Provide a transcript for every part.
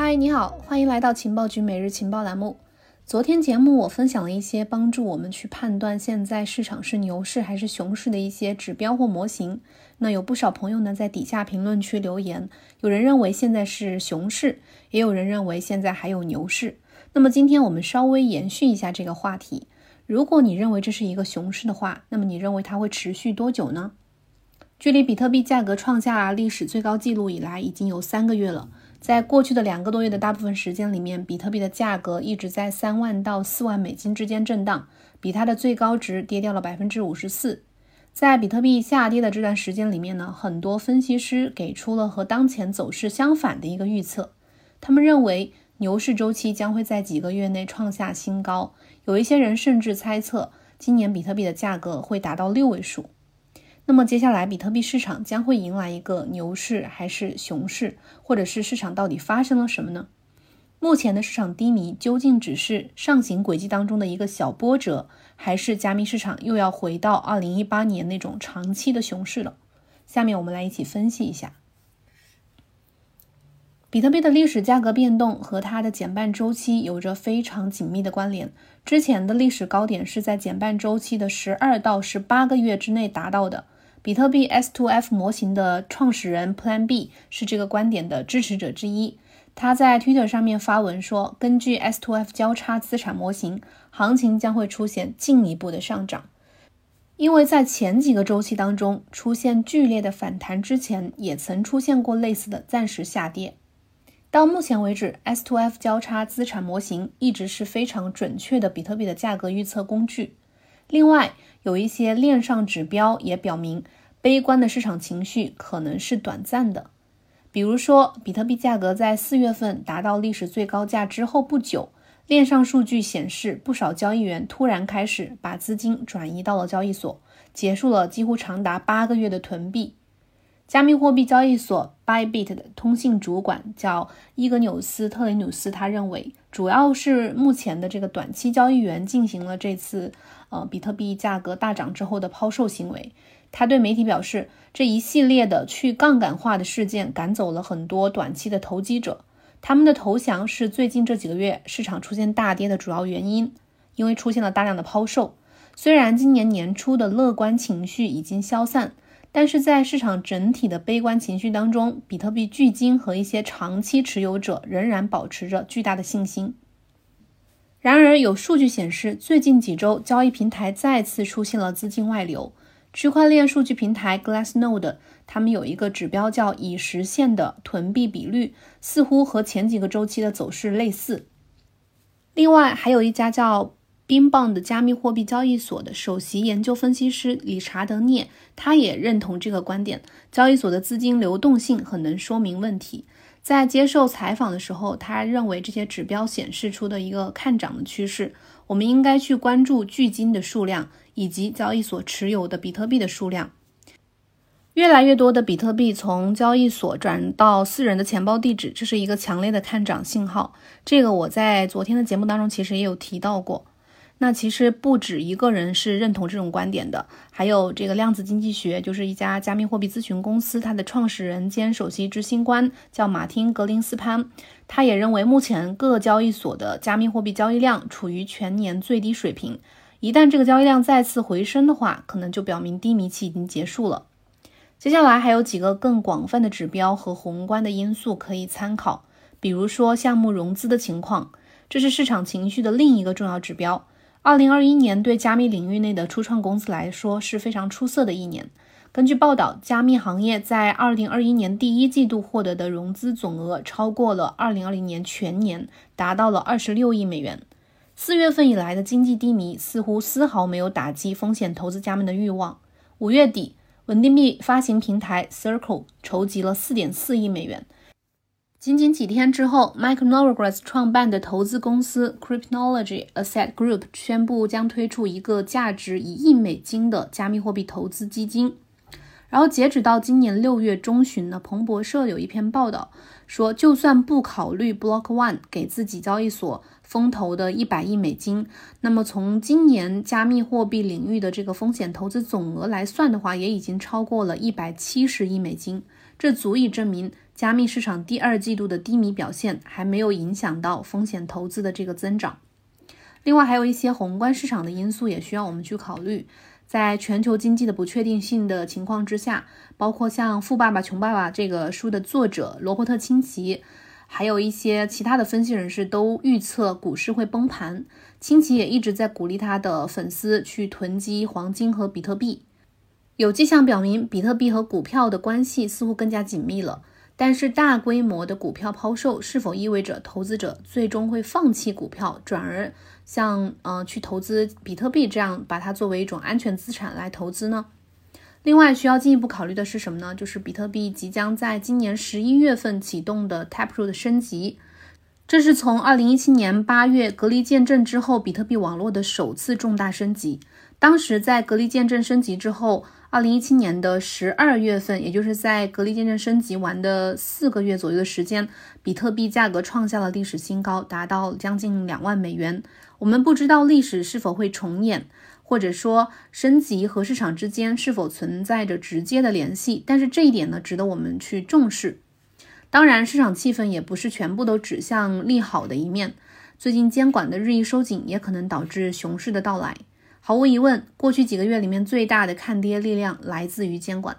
嗨，你好，欢迎来到情报局每日情报栏目。昨天节目我分享了一些帮助我们去判断现在市场是牛市还是熊市的一些指标或模型。那有不少朋友呢在底下评论区留言，有人认为现在是熊市，也有人认为现在还有牛市。那么今天我们稍微延续一下这个话题。如果你认为这是一个熊市的话，那么你认为它会持续多久呢？距离比特币价格创下历史最高纪录以来，已经有三个月了。在过去的两个多月的大部分时间里面，比特币的价格一直在三万到四万美金之间震荡，比它的最高值跌掉了百分之五十四。在比特币下跌的这段时间里面呢，很多分析师给出了和当前走势相反的一个预测。他们认为牛市周期将会在几个月内创下新高，有一些人甚至猜测今年比特币的价格会达到六位数。那么接下来，比特币市场将会迎来一个牛市还是熊市，或者是市场到底发生了什么呢？目前的市场低迷究竟只是上行轨迹当中的一个小波折，还是加密市场又要回到二零一八年那种长期的熊市了？下面我们来一起分析一下。比特币的历史价格变动和它的减半周期有着非常紧密的关联。之前的历史高点是在减半周期的十二到十八个月之内达到的。比特币 S2F 模型的创始人 Plan B 是这个观点的支持者之一。他在 Twitter 上面发文说，根据 S2F 交叉资产模型，行情将会出现进一步的上涨。因为在前几个周期当中出现剧烈的反弹之前，也曾出现过类似的暂时下跌。到目前为止，S2F 交叉资产模型一直是非常准确的比特币的价格预测工具。另外，有一些链上指标也表明。悲观的市场情绪可能是短暂的，比如说，比特币价格在四月份达到历史最高价之后不久，链上数据显示，不少交易员突然开始把资金转移到了交易所，结束了几乎长达八个月的囤币。加密货币交易所 Bybit 的通信主管叫伊格纽斯·特雷努斯，他认为，主要是目前的这个短期交易员进行了这次呃比特币价格大涨之后的抛售行为。他对媒体表示，这一系列的去杠杆化的事件赶走了很多短期的投机者，他们的投降是最近这几个月市场出现大跌的主要原因，因为出现了大量的抛售。虽然今年年初的乐观情绪已经消散，但是在市场整体的悲观情绪当中，比特币巨鲸和一些长期持有者仍然保持着巨大的信心。然而，有数据显示，最近几周交易平台再次出现了资金外流。区块链数据平台 Glassnode，他们有一个指标叫已实现的囤币比率，似乎和前几个周期的走势类似。另外，还有一家叫冰棒的加密货币交易所的首席研究分析师理查德涅，他也认同这个观点：交易所的资金流动性很能说明问题。在接受采访的时候，他认为这些指标显示出的一个看涨的趋势。我们应该去关注巨金的数量以及交易所持有的比特币的数量。越来越多的比特币从交易所转到私人的钱包地址，这是一个强烈的看涨信号。这个我在昨天的节目当中其实也有提到过。那其实不止一个人是认同这种观点的，还有这个量子经济学，就是一家加密货币咨询公司，它的创始人兼首席执行官叫马丁格林斯潘，他也认为目前各交易所的加密货币交易量处于全年最低水平，一旦这个交易量再次回升的话，可能就表明低迷期已经结束了。接下来还有几个更广泛的指标和宏观的因素可以参考，比如说项目融资的情况，这是市场情绪的另一个重要指标。二零二一年对加密领域内的初创公司来说是非常出色的一年。根据报道，加密行业在二零二一年第一季度获得的融资总额超过了二零二零年全年，达到了二十六亿美元。四月份以来的经济低迷似乎丝毫没有打击风险投资家们的欲望。五月底，稳定币发行平台 Circle 筹集了四点四亿美元。仅仅几天之后，Mike Novogratz 创办的投资公司 Cryptology Asset Group 宣布将推出一个价值一亿美金的加密货币投资基金。然后，截止到今年六月中旬呢，彭博社有一篇报道说，就算不考虑 Block One 给自己交易所风投的一百亿美金，那么从今年加密货币领域的这个风险投资总额来算的话，也已经超过了一百七十亿美金。这足以证明。加密市场第二季度的低迷表现还没有影响到风险投资的这个增长。另外，还有一些宏观市场的因素也需要我们去考虑。在全球经济的不确定性的情况之下，包括像《富爸爸穷爸爸》这个书的作者罗伯特清崎，还有一些其他的分析人士都预测股市会崩盘。清崎也一直在鼓励他的粉丝去囤积黄金和比特币。有迹象表明，比特币和股票的关系似乎更加紧密了。但是，大规模的股票抛售是否意味着投资者最终会放弃股票，转而像呃去投资比特币这样把它作为一种安全资产来投资呢？另外，需要进一步考虑的是什么呢？就是比特币即将在今年十一月份启动的 Taproot 升级，这是从二零一七年八月隔离见证之后，比特币网络的首次重大升级。当时在隔离见证升级之后。二零一七年的十二月份，也就是在隔离见证升级完的四个月左右的时间，比特币价格创下了历史新高，达到将近两万美元。我们不知道历史是否会重演，或者说升级和市场之间是否存在着直接的联系，但是这一点呢，值得我们去重视。当然，市场气氛也不是全部都指向利好的一面，最近监管的日益收紧也可能导致熊市的到来。毫无疑问，过去几个月里面最大的看跌力量来自于监管。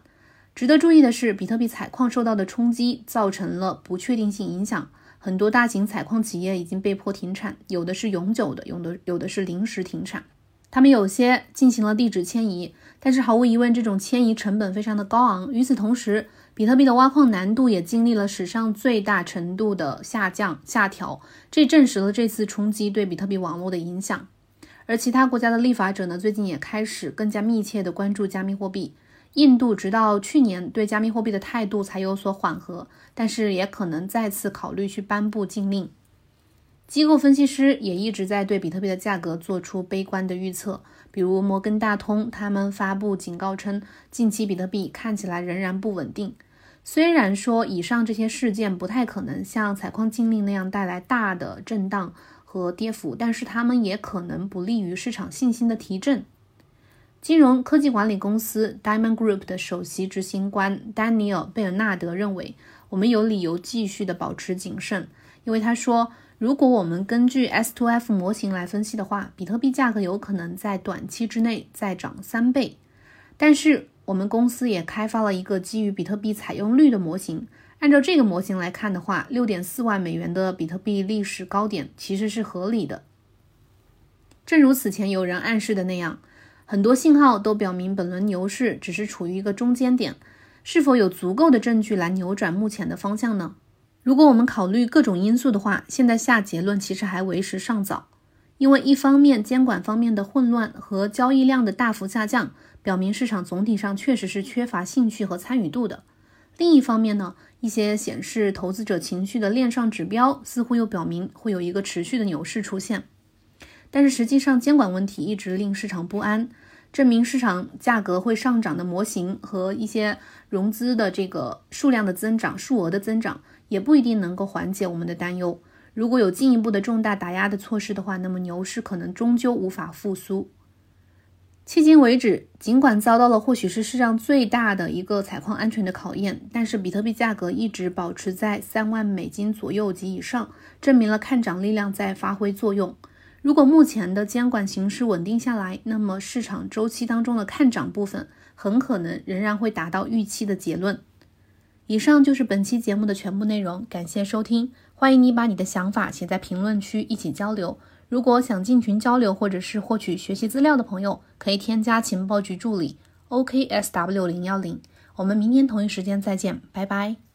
值得注意的是，比特币采矿受到的冲击造成了不确定性影响，很多大型采矿企业已经被迫停产，有的是永久的，有的有的是临时停产。他们有些进行了地址迁移，但是毫无疑问，这种迁移成本非常的高昂。与此同时，比特币的挖矿难度也经历了史上最大程度的下降下调，这证实了这次冲击对比特币网络的影响。而其他国家的立法者呢，最近也开始更加密切地关注加密货币。印度直到去年对加密货币的态度才有所缓和，但是也可能再次考虑去颁布禁令。机构分析师也一直在对比特币的价格做出悲观的预测，比如摩根大通，他们发布警告称，近期比特币看起来仍然不稳定。虽然说以上这些事件不太可能像采矿禁令那样带来大的震荡。和跌幅，但是他们也可能不利于市场信心的提振。金融科技管理公司 Diamond Group 的首席执行官丹尼尔·贝尔纳德认为，我们有理由继续的保持谨慎，因为他说，如果我们根据 S2F 模型来分析的话，比特币价格有可能在短期之内再涨三倍。但是我们公司也开发了一个基于比特币采用率的模型。按照这个模型来看的话，六点四万美元的比特币历史高点其实是合理的。正如此前有人暗示的那样，很多信号都表明本轮牛市只是处于一个中间点。是否有足够的证据来扭转目前的方向呢？如果我们考虑各种因素的话，现在下结论其实还为时尚早。因为一方面监管方面的混乱和交易量的大幅下降，表明市场总体上确实是缺乏兴趣和参与度的。另一方面呢？一些显示投资者情绪的链上指标似乎又表明会有一个持续的牛市出现，但是实际上监管问题一直令市场不安，证明市场价格会上涨的模型和一些融资的这个数量的增长、数额的增长也不一定能够缓解我们的担忧。如果有进一步的重大打压的措施的话，那么牛市可能终究无法复苏。迄今为止，尽管遭到了或许是世上最大的一个采矿安全的考验，但是比特币价格一直保持在三万美金左右及以上，证明了看涨力量在发挥作用。如果目前的监管形势稳定下来，那么市场周期当中的看涨部分很可能仍然会达到预期的结论。以上就是本期节目的全部内容，感谢收听，欢迎你把你的想法写在评论区一起交流。如果想进群交流或者是获取学习资料的朋友，可以添加情报局助理 OKSW 零幺零。我们明天同一时间再见，拜拜。